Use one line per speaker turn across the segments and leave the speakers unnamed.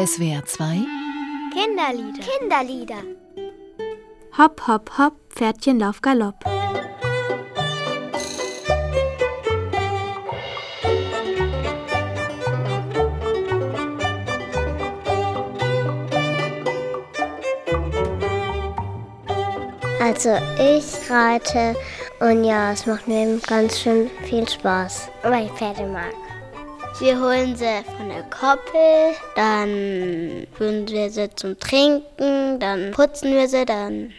SWR 2
Kinderlieder.
Kinderlieder.
Hopp, hopp, hopp, Pferdchen lauf Galopp.
Also ich reite und ja, es macht mir ganz schön viel Spaß, weil ich Pferde mag. Wir holen sie von der Koppel, dann führen wir sie zum Trinken, dann putzen wir sie, dann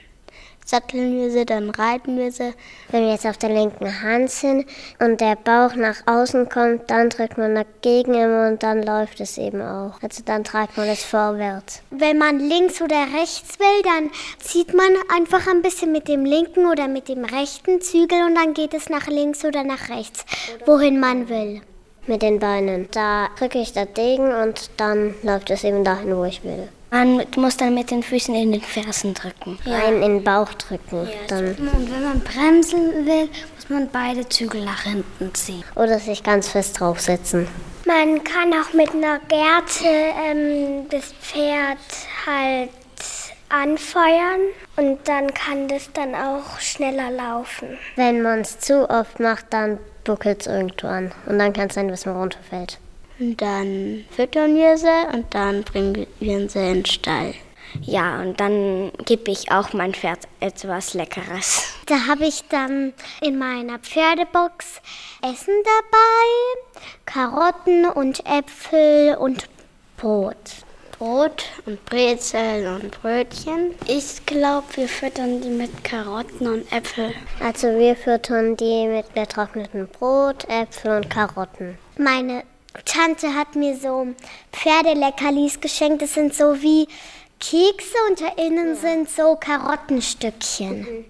satteln wir sie, dann reiten wir sie. Wenn wir jetzt auf der linken Hand sind und der Bauch nach außen kommt, dann drückt man dagegen immer und dann läuft es eben auch. Also dann treibt man es vorwärts.
Wenn man links oder rechts will, dann zieht man einfach ein bisschen mit dem linken oder mit dem rechten Zügel und dann geht es nach links oder nach rechts, wohin man will.
Mit den Beinen. Da drücke ich dagegen und dann läuft es eben dahin, wo ich will.
Man muss dann mit den Füßen in den Fersen drücken.
Rein in den Bauch drücken. Dann.
Und wenn man bremsen will, muss man beide Zügel nach hinten ziehen.
Oder sich ganz fest draufsetzen.
Man kann auch mit einer Gerte ähm, das Pferd halt anfeuern und dann kann das dann auch schneller laufen.
Wenn man es zu oft macht, dann buckelt es irgendwo an. Und dann kann es sein, dass man runterfällt. Und dann füttern wir sie und dann bringen wir sie in den Stall.
Ja, und dann gebe ich auch mein Pferd etwas Leckeres.
Da habe ich dann in meiner Pferdebox Essen dabei, Karotten und Äpfel und Brot.
Brot und Brezel und Brötchen.
Ich glaube, wir füttern die mit Karotten und Äpfel.
Also wir füttern die mit getrocknetem Brot, Äpfel und Karotten.
Meine Tante hat mir so Pferdeleckerlis geschenkt. Das sind so wie Kekse und da innen sind so Karottenstückchen. Mhm.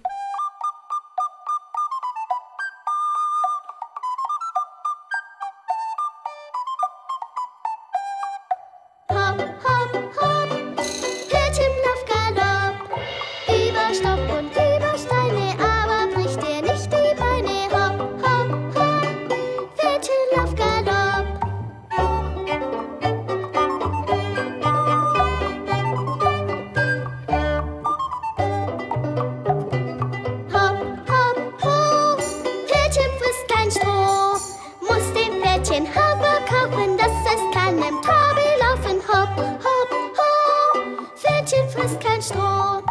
Pferdchen Hopper kaufen, das heißt keinem im laufen, hopp, hopp, hopp. Pferdchen frisst kein Stroh.